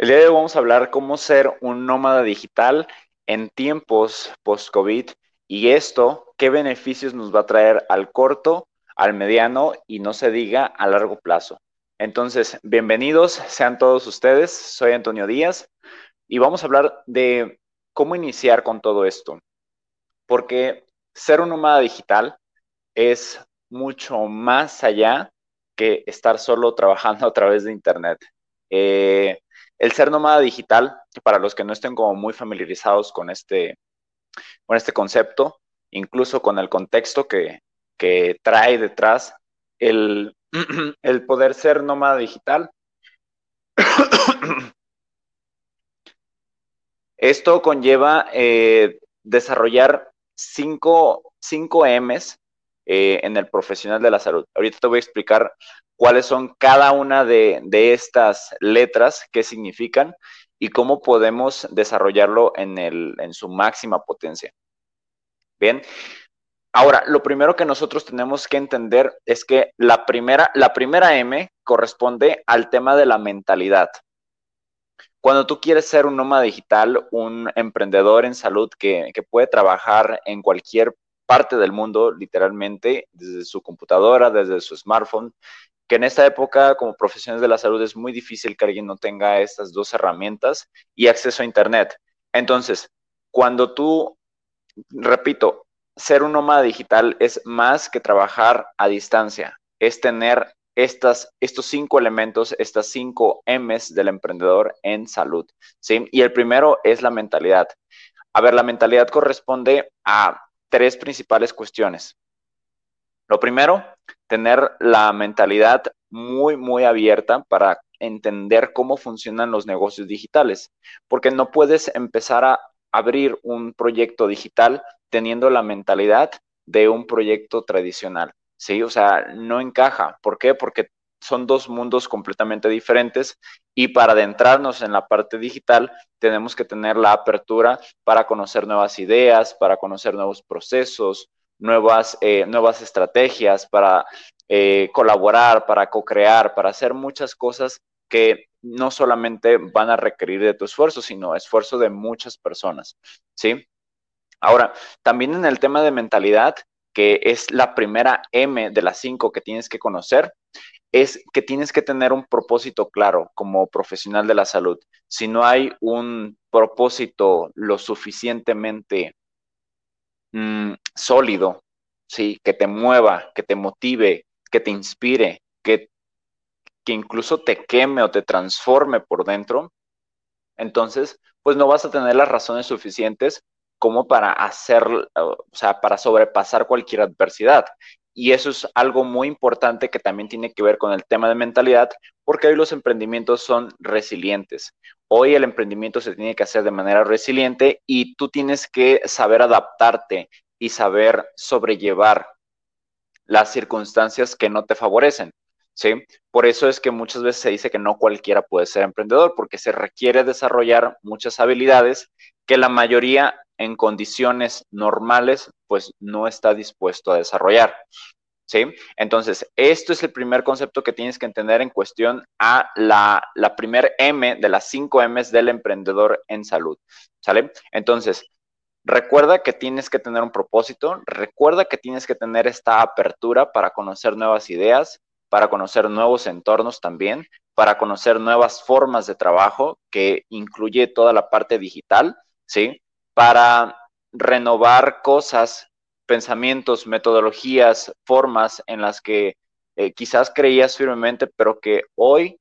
El día de hoy vamos a hablar cómo ser un nómada digital en tiempos post-COVID y esto, qué beneficios nos va a traer al corto, al mediano y no se diga a largo plazo. Entonces, bienvenidos sean todos ustedes. Soy Antonio Díaz y vamos a hablar de cómo iniciar con todo esto. Porque ser un nómada digital es mucho más allá que estar solo trabajando a través de Internet. Eh, el ser nómada digital, para los que no estén como muy familiarizados con este, con este concepto, incluso con el contexto que, trae detrás, el, el poder ser nómada digital. Esto conlleva eh, desarrollar cinco, cinco M's eh, en el profesional de la salud. Ahorita te voy a explicar cuáles son cada una de, estas letras, qué significan y cómo podemos desarrollarlo en, el, en su máxima potencia. Bien, ahora, lo primero que nosotros tenemos que entender es que la primera, la primera M corresponde al tema de la mentalidad. Cuando tú quieres ser un nómada digital, un emprendedor en salud que, que puede trabajar en cualquier parte del mundo, literalmente, desde su computadora, desde su smartphone, que en esta época como profesionales de la salud es muy difícil que alguien no tenga estas dos herramientas y acceso a Internet. Entonces, cuando tú, repito, ser un nómada digital es más que trabajar a distancia, es tener estas, estos cinco elementos, estas cinco M's del emprendedor en salud. ¿sí? Y el primero es la mentalidad. A ver, la mentalidad corresponde a tres principales cuestiones. Lo primero, tener la mentalidad muy, muy abierta para entender cómo funcionan los negocios digitales, porque no puedes empezar a abrir un proyecto digital teniendo la mentalidad de un proyecto tradicional, ¿sí? O sea, no encaja. ¿Por qué? Porque son dos mundos completamente diferentes y para adentrarnos en la parte digital tenemos que tener la apertura para conocer nuevas ideas, para conocer nuevos procesos, nuevas, eh, nuevas estrategias, para eh, colaborar, para co-crear, para hacer muchas cosas que no solamente van a requerir de tu esfuerzo, sino esfuerzo de muchas personas, ¿sí? Ahora, también en el tema de mentalidad, que es la primera M de las cinco que tienes que conocer, es que tienes que tener un propósito claro como profesional de la salud. Si no hay un propósito lo suficientemente Mm, sólido, ¿sí? Que te mueva, que te motive, que te inspire, que, que incluso te queme o te transforme por dentro, entonces, pues no vas a tener las razones suficientes como para hacer, o sea, para sobrepasar cualquier adversidad. Y eso es algo muy importante que también tiene que ver con el tema de mentalidad, porque hoy los emprendimientos son resilientes. Hoy el emprendimiento se tiene que hacer de manera resiliente y tú tienes que saber adaptarte y saber sobrellevar las circunstancias que no te favorecen. ¿sí? Por eso es que muchas veces se dice que no cualquiera puede ser emprendedor, porque se requiere desarrollar muchas habilidades que la mayoría en condiciones normales, pues no está dispuesto a desarrollar. ¿Sí? Entonces, esto es el primer concepto que tienes que entender en cuestión a la, la primer M de las cinco M's del emprendedor en salud. ¿Sale? Entonces, recuerda que tienes que tener un propósito, recuerda que tienes que tener esta apertura para conocer nuevas ideas, para conocer nuevos entornos también, para conocer nuevas formas de trabajo que incluye toda la parte digital, ¿sí? para renovar cosas, pensamientos, metodologías, formas en las que eh, quizás creías firmemente, pero que hoy,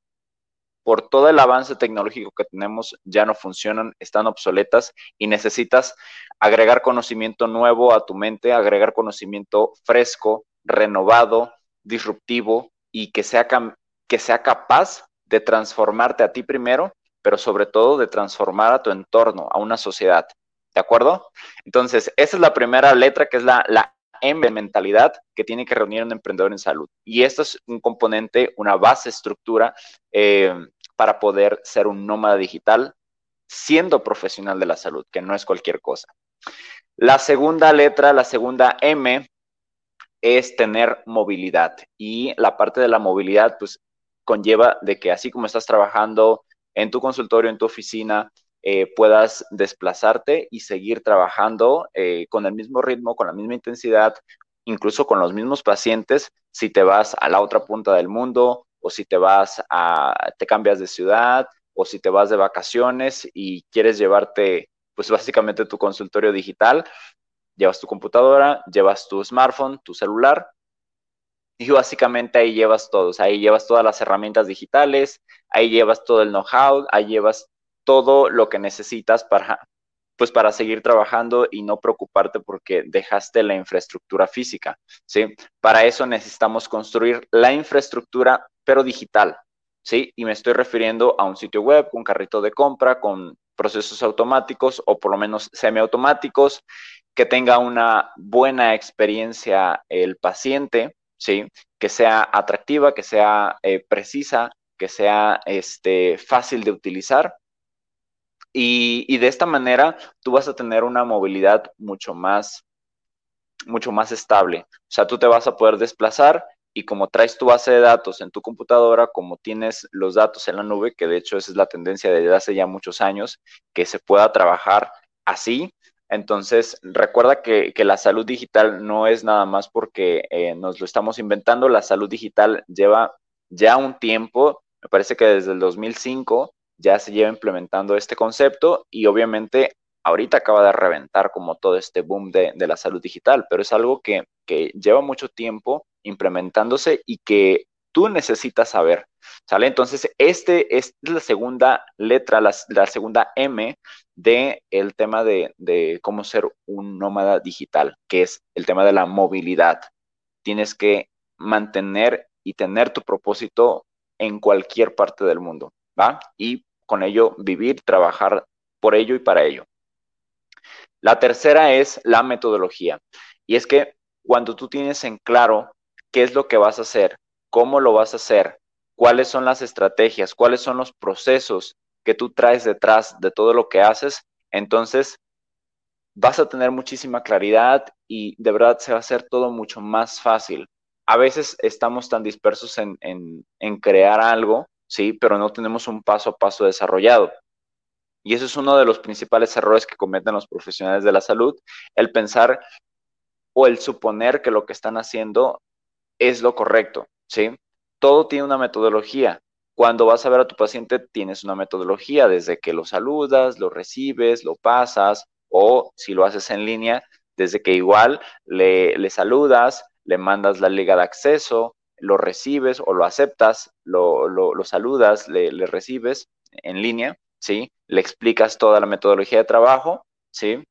por todo el avance tecnológico que tenemos, ya no funcionan, están obsoletas y necesitas agregar conocimiento nuevo a tu mente, agregar conocimiento fresco, renovado, disruptivo y que sea, que sea capaz de transformarte a ti primero, pero sobre todo de transformar a tu entorno, a una sociedad. ¿De acuerdo? Entonces, esa es la primera letra que es la, la M mentalidad que tiene que reunir un emprendedor en salud. Y esto es un componente, una base estructura eh, para poder ser un nómada digital siendo profesional de la salud, que no es cualquier cosa. La segunda letra, la segunda M, es tener movilidad. Y la parte de la movilidad, pues, conlleva de que así como estás trabajando en tu consultorio, en tu oficina, eh, puedas desplazarte y seguir trabajando eh, con el mismo ritmo, con la misma intensidad, incluso con los mismos pacientes, si te vas a la otra punta del mundo o si te vas a, te cambias de ciudad o si te vas de vacaciones y quieres llevarte, pues básicamente tu consultorio digital, llevas tu computadora, llevas tu smartphone, tu celular y básicamente ahí llevas todos, ahí llevas todas las herramientas digitales, ahí llevas todo el know-how, ahí llevas todo lo que necesitas para, pues para seguir trabajando y no preocuparte porque dejaste la infraestructura física, ¿sí? Para eso necesitamos construir la infraestructura, pero digital, ¿sí? Y me estoy refiriendo a un sitio web, un carrito de compra, con procesos automáticos o por lo menos semiautomáticos, que tenga una buena experiencia el paciente, ¿sí? Que sea atractiva, que sea eh, precisa, que sea este, fácil de utilizar y, de esta manera tú vas a tener una movilidad mucho más, mucho más estable. O sea, tú te vas a poder desplazar y como traes tu base de datos en tu computadora, como tienes los datos en la nube, que de hecho esa es la tendencia desde hace ya muchos años, que se pueda trabajar así. Entonces, recuerda que, la salud digital no es nada más porque eh, nos lo estamos inventando, la salud digital lleva ya un tiempo, me parece que desde el 2005 ya se lleva implementando este concepto y obviamente ahorita acaba de reventar como todo este boom de, la salud digital, pero es algo que, lleva mucho tiempo implementándose y que tú necesitas saber, ¿sale? Entonces, este, es la segunda letra, la, segunda M de tema de, de, cómo ser un nómada digital, que es el tema de la movilidad. Tienes que mantener y tener tu propósito en cualquier parte del mundo, ¿va? Y con ello vivir, trabajar por ello y para ello. La tercera es la metodología. Y es que cuando tú tienes en claro qué es lo que vas a hacer, cómo lo vas a hacer, cuáles son las estrategias, cuáles son los procesos que tú traes detrás de todo lo que haces, entonces vas a tener muchísima claridad y de verdad se va a hacer todo mucho más fácil. A veces estamos tan dispersos en, en crear algo ¿sí? Pero no tenemos un paso a paso desarrollado. Y eso es uno de los principales errores que cometen los profesionales de la salud, el pensar o el suponer que lo que están haciendo es lo correcto, ¿sí? Todo tiene una metodología. Cuando vas a ver a tu paciente, tienes una metodología, desde que lo saludas, lo recibes, lo pasas, o si lo haces en línea, desde que igual le, le saludas, le mandas la liga de acceso, lo recibes o lo aceptas, lo, saludas, le, recibes en línea, ¿sí? Le explicas toda la metodología de trabajo, ¿sí?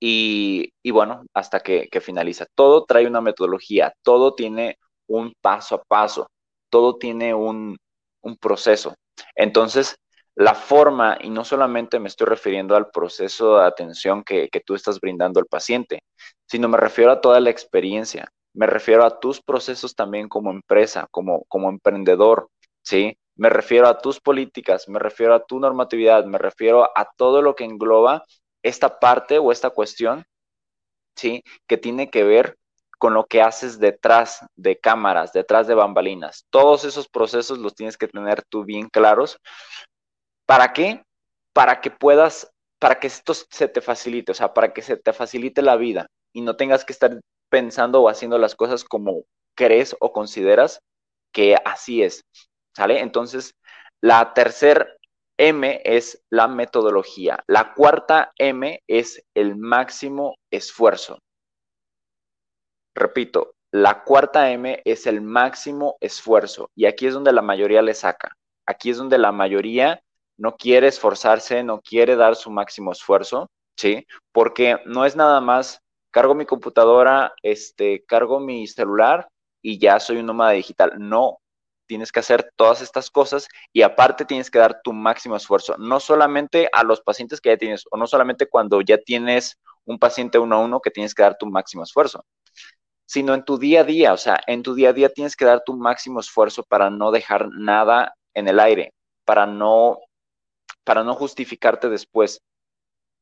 Y, bueno, hasta que, finaliza. Todo trae una metodología, todo tiene un paso a paso, todo tiene un, proceso. Entonces, la forma, y no solamente me estoy refiriendo al proceso de atención que, que, tú estás brindando al paciente, sino me refiero a toda la experiencia, me refiero a tus procesos también como empresa, como, como emprendedor, ¿sí? Me refiero a tus políticas, me refiero a tu normatividad, me refiero a todo lo que engloba esta parte o esta cuestión, ¿sí? Que tiene que ver con lo que haces detrás de cámaras, detrás de bambalinas. Todos esos procesos los tienes que tener tú bien claros. ¿Para qué? Para que puedas, para que esto se te facilite, o sea, para que se te facilite la vida y no tengas que estar pensando o haciendo las cosas como crees o consideras que así es. ¿Sale? Entonces, la tercer M es la metodología. La cuarta M es el máximo esfuerzo. Repito, la cuarta M es el máximo esfuerzo. Y aquí es donde la mayoría le saca. Aquí es donde la mayoría no quiere esforzarse, no quiere dar su máximo esfuerzo, ¿sí? Porque no es nada más cargo mi computadora, este, cargo mi celular y ya soy un nómada digital. No, tienes que hacer todas estas cosas y aparte tienes que dar tu máximo esfuerzo, no solamente a los pacientes que ya tienes o no solamente cuando ya tienes un paciente uno a uno que tienes que dar tu máximo esfuerzo, sino en tu día a día, o sea, en tu día a día tienes que dar tu máximo esfuerzo para no dejar nada en el aire, para no para no justificarte después.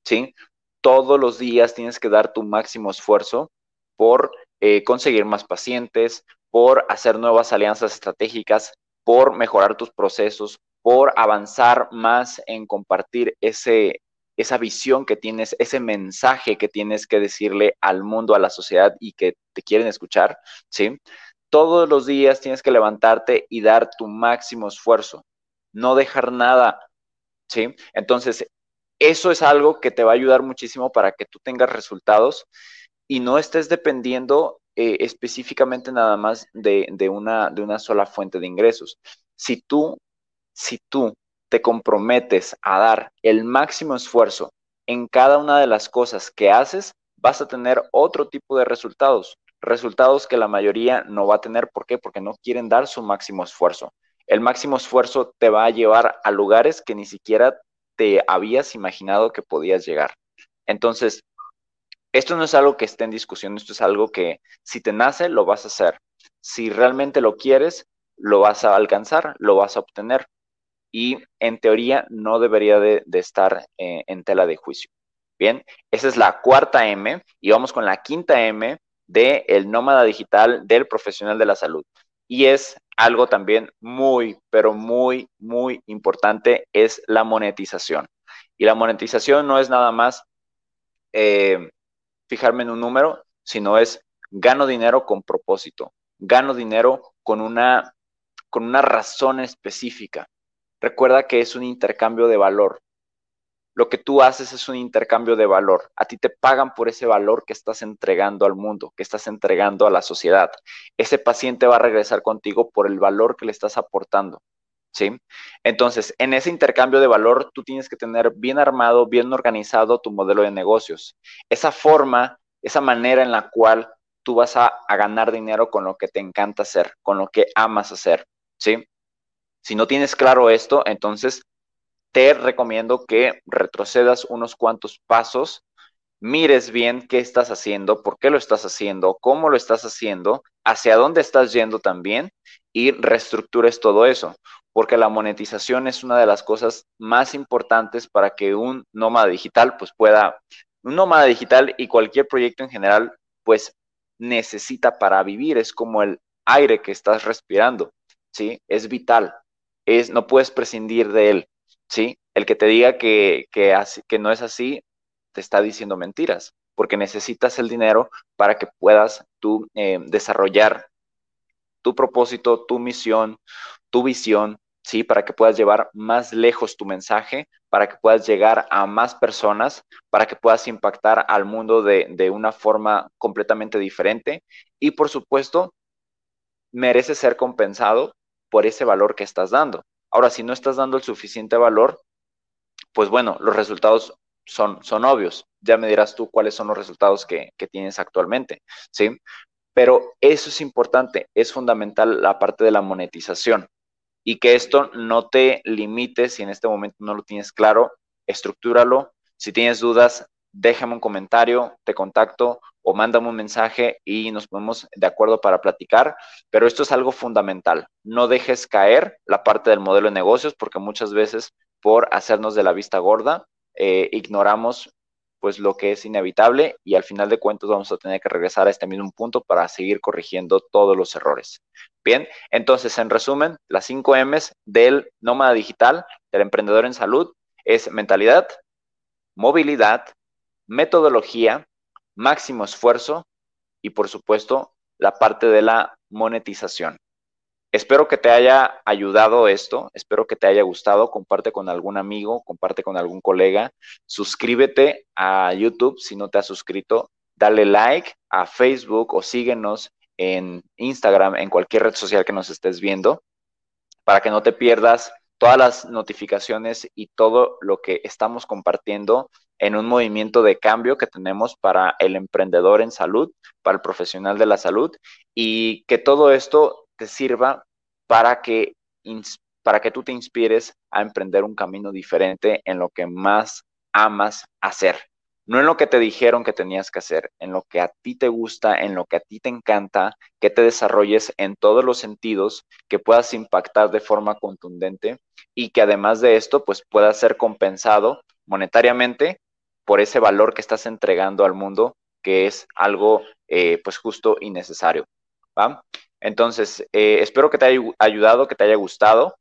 ¿Sí? Todos los días tienes que dar tu máximo esfuerzo por eh, conseguir más pacientes, por hacer nuevas alianzas estratégicas, por mejorar tus procesos, por avanzar más en compartir ese, esa visión que tienes, ese mensaje que tienes que decirle al mundo, a la sociedad y que te quieren escuchar, ¿sí? Todos los días tienes que levantarte y dar tu máximo esfuerzo, no dejar nada, ¿sí? Entonces, eso es algo que te va a ayudar muchísimo para que tú tengas resultados y no estés dependiendo eh, específicamente nada más de, una, de una sola fuente de ingresos. Si tú, si tú te comprometes a dar el máximo esfuerzo en cada una de las cosas que haces, vas a tener otro tipo de resultados, resultados que la mayoría no va a tener. ¿Por qué? Porque no quieren dar su máximo esfuerzo. El máximo esfuerzo te va a llevar a lugares que ni siquiera te habías imaginado que podías llegar. Entonces, esto no es algo que esté en discusión, esto es algo que si te nace, lo vas a hacer. Si realmente lo quieres, lo vas a alcanzar, lo vas a obtener. Y en teoría no debería de, estar eh, en tela de juicio. Bien, esa es la cuarta M y vamos con la quinta M de el nómada digital del profesional de la salud. Y es algo también muy, pero muy, muy importante, es la monetización. Y la monetización no es nada más eh, fijarme en un número, sino es gano dinero con propósito, gano dinero con una, con una razón específica. Recuerda que es un intercambio de valor. Lo que tú haces es un intercambio de valor. A ti te pagan por ese valor que estás entregando al mundo, que estás entregando a la sociedad. Ese paciente va a regresar contigo por el valor que le estás aportando. ¿Sí? Entonces, en ese intercambio de valor, tú tienes que tener bien armado, bien organizado tu modelo de negocios. Esa forma, esa manera en la cual tú vas a, ganar dinero con lo que te encanta hacer, con lo que amas hacer, ¿sí? Si no tienes claro esto, entonces te recomiendo que retrocedas unos cuantos pasos, mires bien qué estás haciendo, por qué lo estás haciendo, cómo lo estás haciendo, hacia dónde estás yendo también y reestructures todo eso porque la monetización es una de las cosas más importantes para que un nómada digital pues pueda, un nómada digital y cualquier proyecto en general pues necesita para vivir, es como el aire que estás respirando, ¿sí? Es vital, es, no puedes prescindir de él, ¿sí? El que te diga que, que, no es así, te está diciendo mentiras, porque necesitas el dinero para que puedas tú eh, desarrollar tu propósito, tu misión, tu visión, ¿sí? Para que puedas llevar más lejos tu mensaje, para que puedas llegar a más personas, para que puedas impactar al mundo de, una forma completamente diferente. Y por supuesto, merece ser compensado por ese valor que estás dando. Ahora, si no estás dando el suficiente valor, pues bueno, los resultados son, son obvios. Ya me dirás tú cuáles son los resultados que, que tienes actualmente, ¿sí? Pero eso es importante, es fundamental la parte de la monetización y que esto no te limite si en este momento no lo tienes claro, estructúralo. Si tienes dudas, déjame un comentario, te contacto o mándame un mensaje y nos ponemos de acuerdo para platicar. Pero esto es algo fundamental. No dejes caer la parte del modelo de negocios porque muchas veces por hacernos de la vista gorda, eh, ignoramos pues lo que es inevitable y al final de cuentas vamos a tener que regresar a este mismo punto para seguir corrigiendo todos los errores. Bien, entonces en resumen, las 5 M's del nómada digital, del emprendedor en salud, es mentalidad, movilidad, metodología, máximo esfuerzo y por supuesto la parte de la monetización. Espero que te haya ayudado esto, espero que te haya gustado, comparte con algún amigo, comparte con algún colega, suscríbete a YouTube si no te has suscrito, dale like a Facebook o síguenos en Instagram, en cualquier red social que nos estés viendo, para que no te pierdas todas las notificaciones y todo lo que estamos compartiendo en un movimiento de cambio que tenemos para el emprendedor en salud, para el profesional de la salud y que todo esto te sirva para que, para que tú te inspires a emprender un camino diferente en lo que más amas hacer. No en lo que te dijeron que tenías que hacer, en lo que a ti te gusta, en lo que a ti te encanta, que te desarrolles en todos los sentidos, que puedas impactar de forma contundente y que además de esto, pues pueda ser compensado monetariamente por ese valor que estás entregando al mundo, que es algo eh, pues justo y necesario. Entonces, eh, espero que te haya ayudado, que te haya gustado.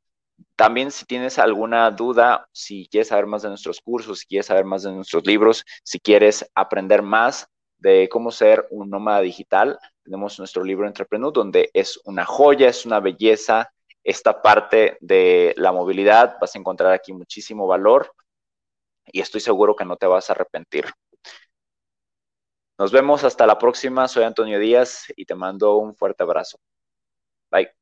También si tienes alguna duda, si quieres saber más de nuestros cursos, si quieres saber más de nuestros libros, si quieres aprender más de cómo ser un nómada digital, tenemos nuestro libro Entrepreneur, donde es una joya, es una belleza esta parte de la movilidad. Vas a encontrar aquí muchísimo valor y estoy seguro que no te vas a arrepentir. Nos vemos hasta la próxima. Soy Antonio Díaz y te mando un fuerte abrazo. Bye.